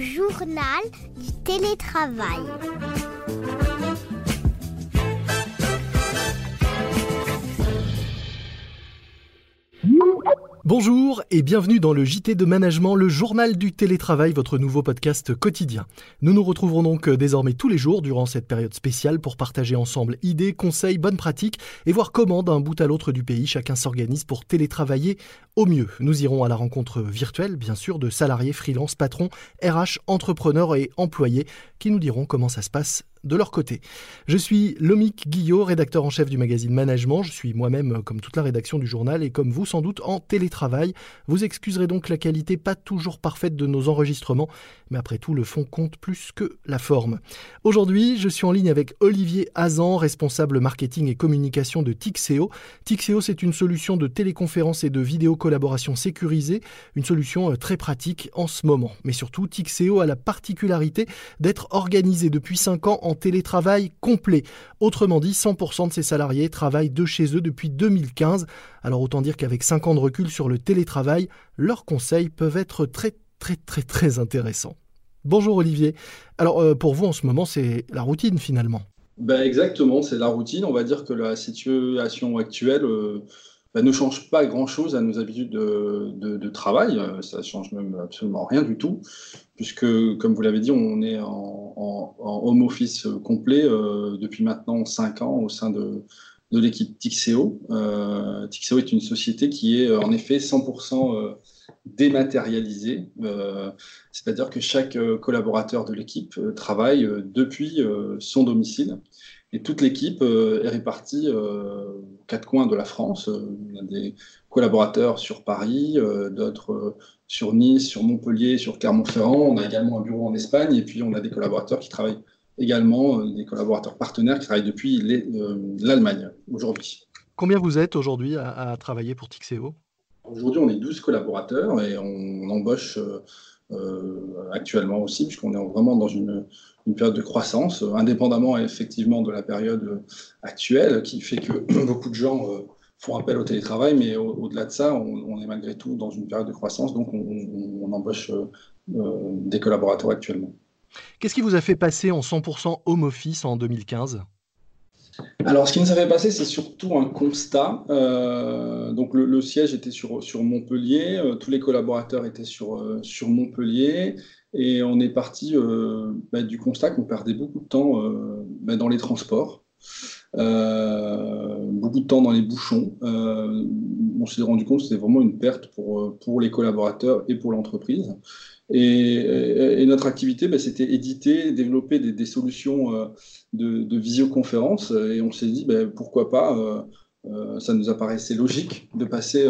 Journal du télétravail. Bonjour et bienvenue dans le JT de Management, le journal du télétravail, votre nouveau podcast quotidien. Nous nous retrouverons donc euh, désormais tous les jours durant cette période spéciale pour partager ensemble idées, conseils, bonnes pratiques et voir comment d'un bout à l'autre du pays chacun s'organise pour télétravailler au mieux. Nous irons à la rencontre virtuelle, bien sûr, de salariés, freelance, patrons, RH, entrepreneurs et employés qui nous diront comment ça se passe de leur côté. Je suis Lomic Guillot, rédacteur en chef du magazine Management. Je suis moi-même, comme toute la rédaction du journal, et comme vous sans doute, en télétravail. Vous excuserez donc la qualité pas toujours parfaite de nos enregistrements, mais après tout, le fond compte plus que la forme. Aujourd'hui, je suis en ligne avec Olivier Azan, responsable marketing et communication de Tixeo. Tixeo, c'est une solution de téléconférence et de vidéo-collaboration sécurisée, une solution euh, très pratique en ce moment. Mais surtout, Tixeo a la particularité d'être organisé depuis 5 ans en télétravail complet. Autrement dit, 100% de ses salariés travaillent de chez eux depuis 2015. Alors autant dire qu'avec 5 ans de recul sur le télétravail, leurs conseils peuvent être très très très très intéressants. Bonjour Olivier. Alors euh, pour vous en ce moment, c'est la routine finalement. Ben exactement, c'est la routine. On va dire que la situation actuelle euh, ben, ne change pas grand-chose à nos habitudes de, travail. Euh, ça change même absolument rien du tout, puisque, comme vous l'avez dit, on est en, home office complet depuis maintenant 5 ans au sein de, de l'équipe Tixeo. Euh, Tixeo est une société qui est en effet 100% dématérialisé, euh, c'est-à-dire que chaque euh, collaborateur de l'équipe euh, travaille depuis son domicile. Et toute l'équipe est répartie aux quatre coins de la France. Y a des collaborateurs sur Paris, d'autres sur Nice, sur Montpellier, sur Clermont-Ferrand. On a également un bureau en Espagne et puis on a des collaborateurs qui travaillent également, des collaborateurs partenaires qui travaillent depuis l'Allemagne aujourd'hui. Combien vous êtes aujourd'hui à, à travailler pour Tixeo? Aujourd'hui, on est 12 collaborateurs et on embauche euh, euh, actuellement aussi, puisqu'on est vraiment dans une, période de croissance, indépendamment effectivement de la période actuelle, qui fait que beaucoup de gens euh, font appel au télétravail, mais au-delà de ça, on, est malgré tout dans une période de croissance, donc on, embauche des collaborateurs actuellement. Qu'est-ce qui vous a fait passer en 100% home office en 2015 alors, ce qui nous a fait passer, c'est surtout un constat. Euh, donc, le, siège était sur, sur Montpellier, euh, tous les collaborateurs étaient sur, euh, sur Montpellier, et on est parti bah, du constat qu'on perdait beaucoup de temps bah, dans les transports, beaucoup de temps dans les bouchons. on s'est rendu compte que c'était vraiment une perte pour, pour les collaborateurs et pour l'entreprise. Et, notre activité, bah, c'était éditer, développer des, solutions euh, de, visioconférence. Et on s'est dit, bah, pourquoi pas, euh, euh, ça nous apparaissait logique de passer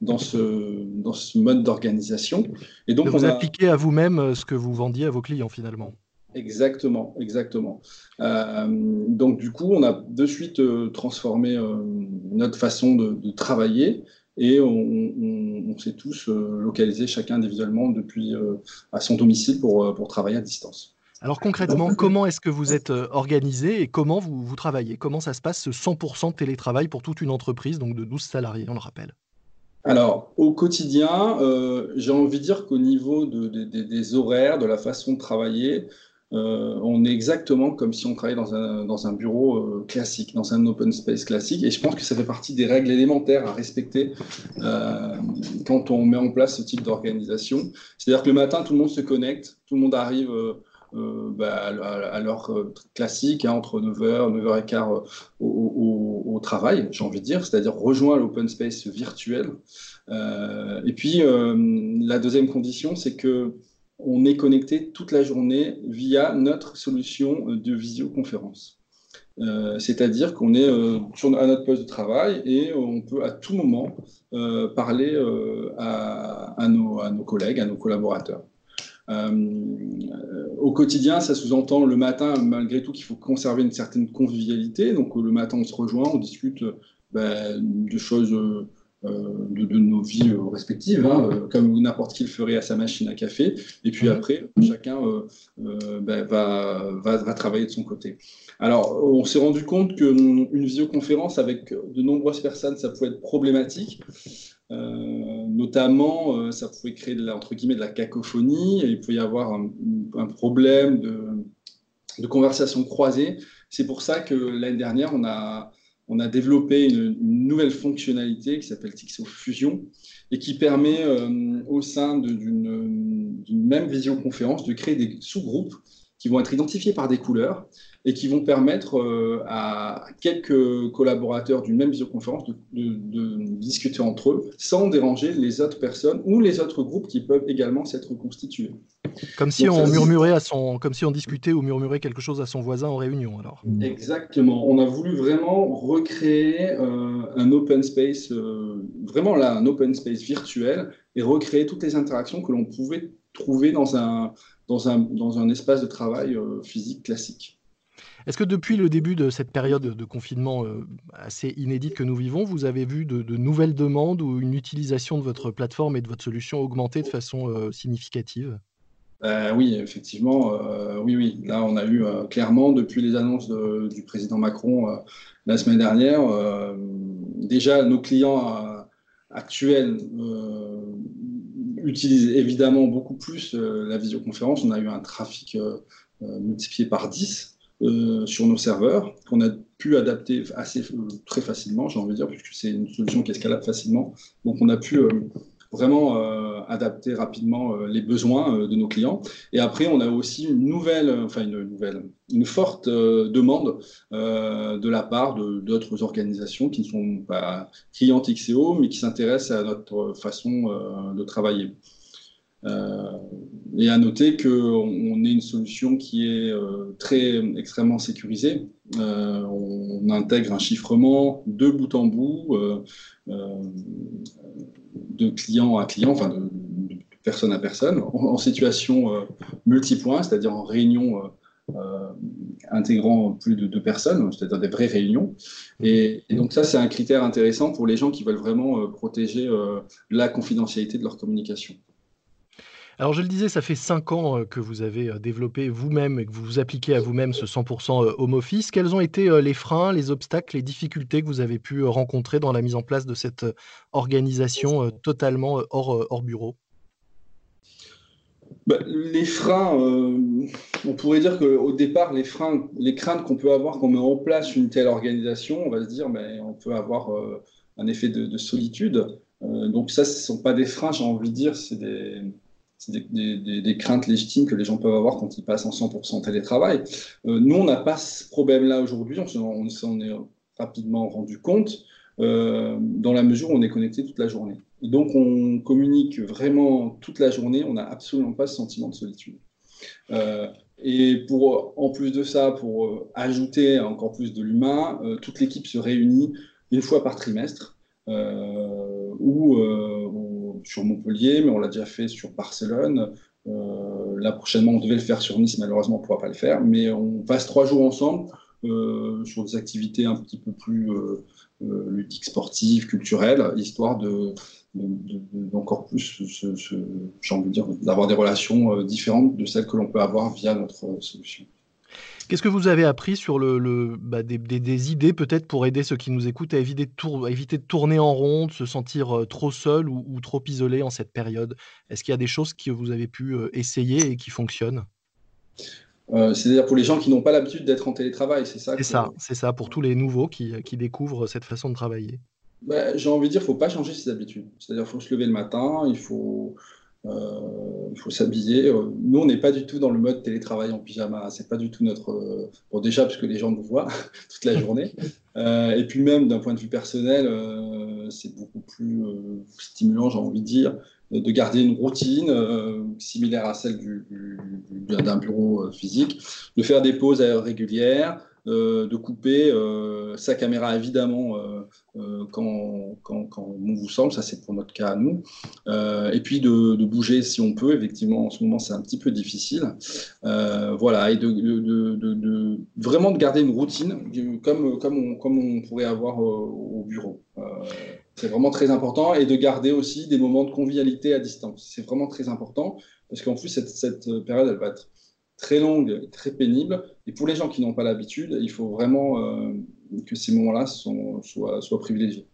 dans, ce, dans ce mode d'organisation. Et donc, vous appliquez à vous-même ce que vous vendiez à vos clients finalement. Exactement, exactement. donc du coup, on a de suite transformé notre façon de travailler et on, s'est tous euh, localisés chacun individuellement depuis euh, à son domicile pour, euh, pour travailler à distance. Alors concrètement, comment est-ce que vous êtes organisé et comment vous, vous travaillez? Comment ça se passe ce 100% de télétravail pour toute une entreprise, donc de 12 salariés, on le rappelle? Alors, au quotidien, j'ai envie de dire qu'au niveau des horaires, de la façon de travailler, euh, on est exactement comme si on travaillait dans un, dans un bureau euh, classique, dans un open space classique. Et je pense que ça fait partie des règles élémentaires à respecter euh, quand on met en place ce type d'organisation. C'est-à-dire que le matin, tout le monde se connecte, tout le monde arrive bah, à, l'heure classique, hein, entre 9h, 9h15 au, au, travail, j'ai envie de dire, c'est-à-dire rejoint l'open space virtuel. et puis, la deuxième condition, c'est que on est connecté toute la journée via notre solution de visioconférence. Euh, c'est-à-dire qu'on est, euh, à notre poste de travail et on peut à tout moment euh, parler à, nos, à, nos, collègues, à nos collaborateurs. au quotidien, ça sous-entend le matin, malgré tout, qu'il faut conserver une certaine convivialité. Donc le matin, on se rejoint, on discute ben, de choses euh, de, nos vies euh, respectives, hein, euh, comme n'importe qui le ferait à sa machine à café. Et puis après, chacun ben, va, va, travailler de son côté. Alors, on s'est rendu compte qu'une visioconférence avec de nombreuses personnes, ça pouvait être problématique. notamment, ça pouvait créer de la, entre guillemets de la cacophonie, et il pouvait y avoir un, problème de, de, conversation croisée. C'est pour ça que l'année dernière, on a, on a développé une, nouvelle fonctionnalité qui s'appelle Tixo Fusion et qui permet au sein d'une même visioconférence de créer des sous-groupes qui vont être identifiés par des couleurs et qui vont permettre euh, à quelques collaborateurs d'une même visioconférence de, discuter entre eux sans déranger les autres personnes ou les autres groupes qui peuvent également s'être constitués. Comme si on murmurait à son, comme si on discutait ou murmurait quelque chose à son voisin en réunion alors. Exactement. On a voulu vraiment recréer euh, un open space, euh, vraiment là un open space virtuel et recréer toutes les interactions que l'on pouvait trouver dans un dans un, dans un espace de travail physique classique. Est-ce que depuis le début de cette période de confinement euh, assez inédite que nous vivons, vous avez vu de, nouvelles demandes ou une utilisation de votre plateforme et de votre solution augmenter de façon euh, significative? Euh, oui, effectivement, oui, oui. Là, on a eu clairement, depuis les annonces du président Macron la semaine dernière, déjà nos clients actuels utilisent évidemment beaucoup plus la visioconférence. On a eu un trafic multiplié par 10 euh, sur nos serveurs qu'on a pu adapter assez euh, très facilement, j'ai envie de dire, puisque c'est une solution qui escalade facilement. Donc on a pu euh, vraiment adapter rapidement les besoins de nos clients. Et après, on a aussi une nouvelle, enfin une nouvelle, une forte demande de la part d'autres organisations qui ne sont pas clientes XEO, mais qui s'intéressent à notre façon de travailler. Euh, et à noter qu'on est une solution qui est euh, très extrêmement sécurisée. Euh, on intègre un chiffrement de bout en bout, de client à client, enfin de, personne à personne, en, situation multipoint, c'est-à-dire en réunion intégrant plus de deux personnes, c'est-à-dire des vraies réunions. Et donc ça, c'est un critère intéressant pour les gens qui veulent vraiment protéger la confidentialité de leur communication. Alors je le disais, ça fait cinq ans euh, que vous avez euh, développé vous-même et que vous vous appliquez à vous-même ce 100% euh, home office. Quels ont été les freins, les obstacles, les difficultés que vous avez pu rencontrer dans la mise en place de cette organisation totalement hors, bureau? Bah, les freins, on pourrait dire qu'au départ, les freins, les craintes qu'on peut avoir quand on met en place une telle organisation, on va se dire, mais on peut avoir un effet de solitude. donc ça, ce ne sont pas des freins, j'ai envie de dire, c'est des, c'est des, craintes légitimes que les gens peuvent avoir quand ils passent en 100% télétravail. Euh, nous, on n'a pas ce problème-là aujourd'hui, on s'en est rapidement rendu compte, euh, dans la mesure où on est connecté toute la journée. Et donc, on communique vraiment toute la journée, on n'a absolument pas ce sentiment de solitude. Euh, et pour, en plus de ça, pour ajouter encore plus de l'humain, toute l'équipe se réunit une fois par trimestre, où sur Montpellier, mais on l'a déjà fait sur Barcelone. Euh, là, prochainement, on devait le faire sur Nice, malheureusement, on ne pourra pas le faire. Mais on passe trois jours ensemble euh, sur des activités un petit peu plus euh, ludiques, sportives, culturelles, histoire de, d'encore plus, j'ai envie de dire, d'avoir des relations différentes de celles que l'on peut avoir via notre solution. Qu'est-ce que vous avez appris sur le, bah, des, idées peut-être pour aider ceux qui nous écoutent à éviter de, éviter de tourner en rond, de se sentir euh, trop seul ou, trop isolé en cette période? Est-ce qu'il y a des choses que vous avez pu euh, essayer et qui fonctionnent? Euh, C'est-à-dire pour les gens qui n'ont pas l'habitude d'être en télétravail, c'est ça C'est ça, c'est ça, pour tous les nouveaux qui, découvrent cette façon de travailler. Bah, j'ai envie de dire, il ne faut pas changer ses habitudes. C'est-à-dire qu'il faut se lever le matin, il faut il faut s'habiller. Euh, nous, on n'est pas du tout dans le mode télétravail en pyjama. C'est pas du tout notre. Euh, bon, déjà, parce que les gens nous voient toute la journée. et puis, même d'un point de vue personnel, c'est beaucoup plus stimulant, j'ai envie de dire, de garder une routine similaire à celle d'un bureau physique, de faire des pauses régulières, euh, de couper euh, sa caméra évidemment euh, quand, quand, on vous semble, ça c'est pour notre cas à nous, et puis de, bouger si on peut, effectivement en ce moment c'est un petit peu difficile, voilà, et de, vraiment de garder une routine comme, comme, on, comme on pourrait avoir au bureau. c'est vraiment très important et de garder aussi des moments de convivialité à distance. C'est vraiment très important parce qu'en plus cette, cette période elle va être très longue, très pénible. Et pour les gens qui n'ont pas l'habitude, il faut vraiment euh, que ces moments-là soient, soient, privilégiés.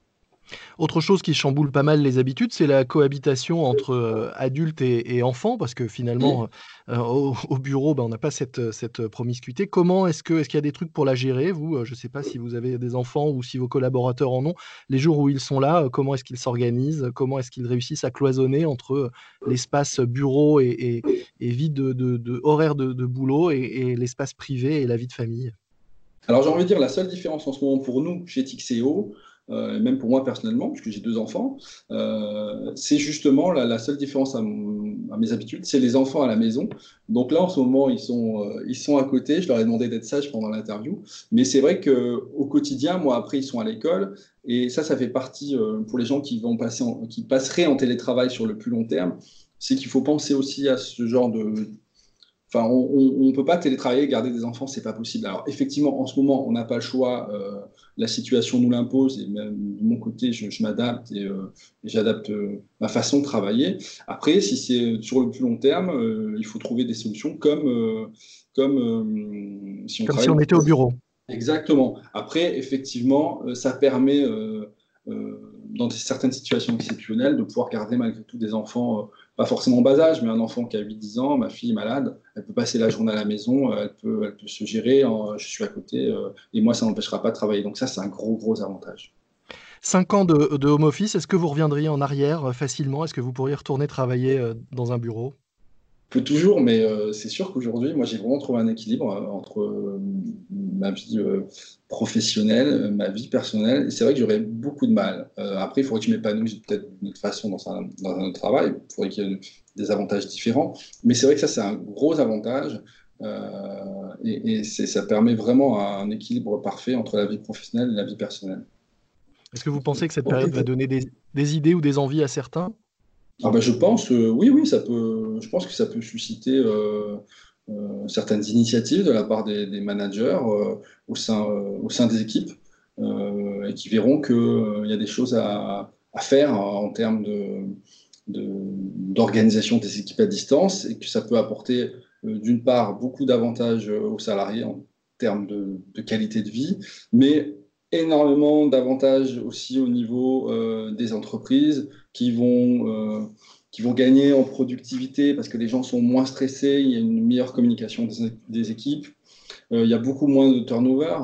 Autre chose qui chamboule pas mal les habitudes, c'est la cohabitation entre euh, adultes et, enfants, parce que finalement, euh, au, bureau, ben, on n'a pas cette, cette promiscuité. Comment est-ce que est-ce qu'il y a des trucs pour la gérer Vous, euh, je ne sais pas si vous avez des enfants ou si vos collaborateurs en ont. Les jours où ils sont là, comment est-ce qu'ils s'organisent? Comment est-ce qu'ils réussissent à cloisonner entre l'espace bureau et, vie de, de, horaire de, boulot et, l'espace privé et la vie de famille? Alors j'ai envie de dire la seule différence en ce moment pour nous chez Tixeo, euh, même pour moi personnellement, puisque j'ai deux enfants, euh, c'est justement la, seule différence à, mes habitudes, c'est les enfants à la maison. Donc là, en ce moment, ils sont, euh, ils sont à côté. Je leur ai demandé d'être sages pendant l'interview. Mais c'est vrai qu'au quotidien, moi, après, ils sont à l'école. Et ça, ça fait partie, pour les gens qui, vont passer qui passeraient en télétravail sur le plus long terme, c'est qu'il faut penser aussi à ce genre de, Enfin, on ne peut pas télétravailler, garder des enfants, c'est pas possible. Alors, effectivement, en ce moment, on n'a pas le choix. Euh, la situation nous l'impose et même de mon côté, je, m'adapte et, euh, j'adapte euh, ma façon de travailler. Après, si c'est sur le plus long terme, il faut trouver des solutions comme, comme, si, on, comme si on était au bureau. Exactement. Après, effectivement, ça permet dans certaines situations exceptionnelles, de pouvoir garder malgré tout des enfants, pas forcément en bas âge, mais un enfant qui a 8-10 ans, ma fille est malade, elle peut passer la journée à la maison, euh, elle peut, se gérer, je suis à côté, euh, et moi, ça n'empêchera pas de travailler. Donc ça, c'est un gros, gros avantage. Cinq ans de home office, est-ce que vous reviendriez en arrière facilement? Est-ce que vous pourriez retourner travailler dans un bureau? Peut toujours, mais euh, c'est sûr qu'aujourd'hui, moi, j'ai vraiment trouvé un équilibre euh, entre euh, ma vie professionnelle, ma vie personnelle. Et c'est vrai que j'aurais beaucoup de mal. après, il faudrait que je m'épanouisse peut-être d'une autre façon dans un, dans un, autre travail. Il faudrait qu'il y ait des avantages différents. Mais c'est vrai que ça, c'est un gros avantage. et, et ça permet vraiment un équilibre parfait entre la vie professionnelle et la vie personnelle. Est-ce que vous pensez que cette période va donner des, des idées ou des envies à certains? Ah bah, je pense, euh, oui, oui, ça peut, je pense que ça peut susciter euh, euh, certaines initiatives de la part des, managers au, sein, au sein des équipes et qui verront qu'il y a des choses à, faire en termes d'organisation des équipes à distance et que ça peut apporter d'une part beaucoup d'avantages aux salariés en termes de, qualité de vie, mais énormément d'avantages aussi au niveau euh, des entreprises qui vont, euh, qui vont gagner en productivité parce que les gens sont moins stressés, il y a une meilleure communication des, équipes, euh, il y a beaucoup moins de turnover,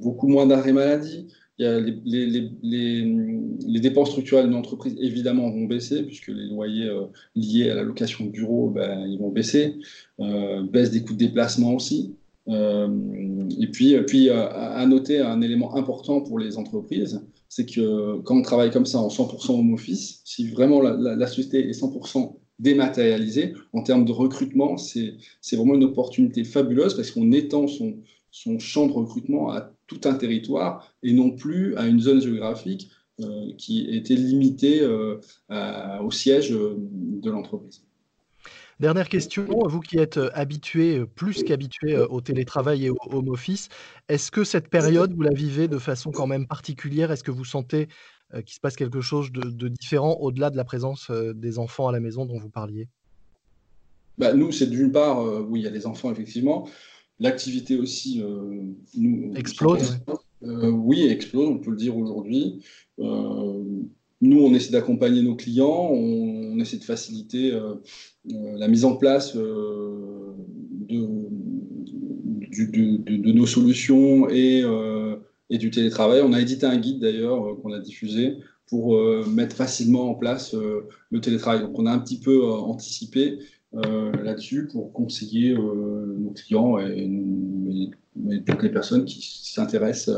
beaucoup moins d'arrêts maladie. Il y a les, les, les, les, dépenses structurelles d'une entreprise, évidemment, vont baisser, puisque les loyers liés à la location de bureau, ben, ils vont baisser. baisse des coûts de déplacement aussi. Euh, et puis, puis euh, à noter un élément important pour les entreprises, c'est que quand on travaille comme ça en 100% home office, si vraiment la, société est 100% dématérialisée, en termes de recrutement, c'est vraiment une opportunité fabuleuse parce qu'on étend son, son champ de recrutement à tout un territoire et non plus à une zone géographique euh, qui était limitée au siège de l'entreprise. Dernière question, vous qui êtes habitué, plus qu'habitué au télétravail et au home office, est-ce que cette période, vous la vivez de façon quand même particulière? Est-ce que vous sentez qu'il se passe quelque chose de, différent au-delà de la présence des enfants à la maison dont vous parliez? Bah, Nous, c'est d'une part, oui, il y a les enfants, effectivement. L'activité aussi nous, explose. oui, explose, on peut le dire aujourd'hui. Nous, on essaie d'accompagner nos clients, on, essaie de faciliter euh, la mise en place euh, de, nos solutions et, euh, du télétravail. On a édité un guide d'ailleurs qu'on a diffusé pour mettre facilement en place le télétravail. Donc on a un petit peu anticipé là-dessus pour conseiller nos clients et, toutes les personnes qui s'intéressent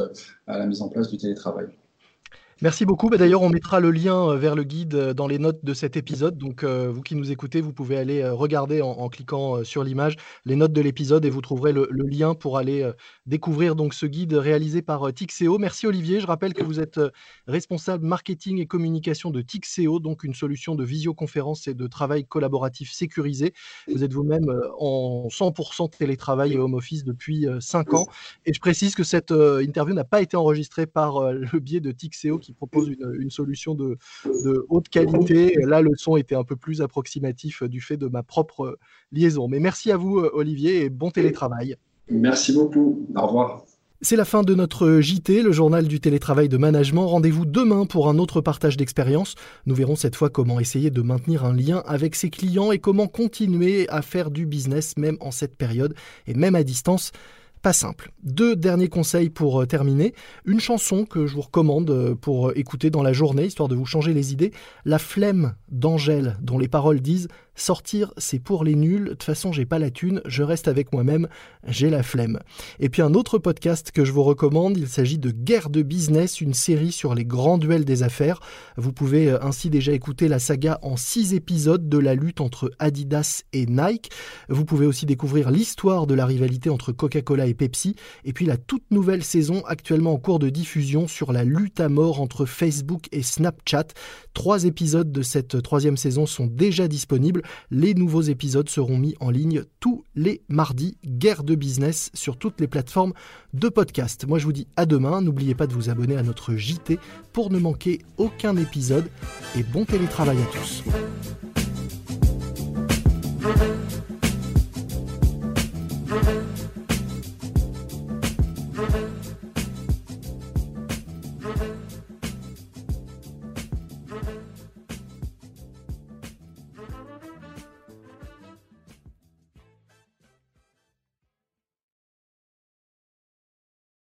à la mise en place du télétravail. Merci beaucoup. Bah, d'ailleurs, on mettra le lien euh, vers le guide euh, dans les notes de cet épisode. Donc, euh, vous qui nous écoutez, vous pouvez aller regarder en, cliquant sur l'image les notes de l'épisode et vous trouverez le, lien pour aller découvrir donc ce guide réalisé par Tixeo. Merci Olivier. Je rappelle que vous êtes responsable marketing et communication de Tixeo, donc une solution de visioconférence et de travail collaboratif sécurisé. Vous êtes vous-même en 100% télétravail et home office depuis 5 ans. Et je précise que cette interview n'a pas été enregistrée par le biais de Tixeo qui propose une, solution de, haute qualité. Là, le son était un peu plus approximatif du fait de ma propre liaison. Mais merci à vous, Olivier, et bon télétravail. Merci beaucoup. Au revoir. C'est la fin de notre JT, le journal du télétravail de management. Rendez-vous demain pour un autre partage d'expérience. Nous verrons cette fois comment essayer de maintenir un lien avec ses clients et comment continuer à faire du business même en cette période et même à distance pas simple. Deux derniers conseils pour euh, terminer. Une chanson que je vous recommande euh, pour euh, écouter dans la journée, histoire de vous changer les idées. La flemme d'Angèle, dont les paroles disent Sortir, c'est pour les nuls. De toute façon, j'ai pas la thune. Je reste avec moi-même. J'ai la flemme. Et puis un autre podcast que je vous recommande. Il s'agit de Guerre de business, une série sur les grands duels des affaires. Vous pouvez euh, ainsi déjà écouter la saga en six épisodes de la lutte entre Adidas et Nike. Vous pouvez aussi découvrir l'histoire de la rivalité entre Coca-Cola et Pepsi. Et puis la toute nouvelle saison actuellement en cours de diffusion sur la lutte à mort entre Facebook et Snapchat. Trois épisodes de cette troisième saison sont déjà disponibles. Les nouveaux épisodes seront mis en ligne tous les mardis. Guerre de business sur toutes les plateformes de podcast. Moi je vous dis à demain. N'oubliez pas de vous abonner à notre JT pour ne manquer aucun épisode. Et bon télétravail à tous.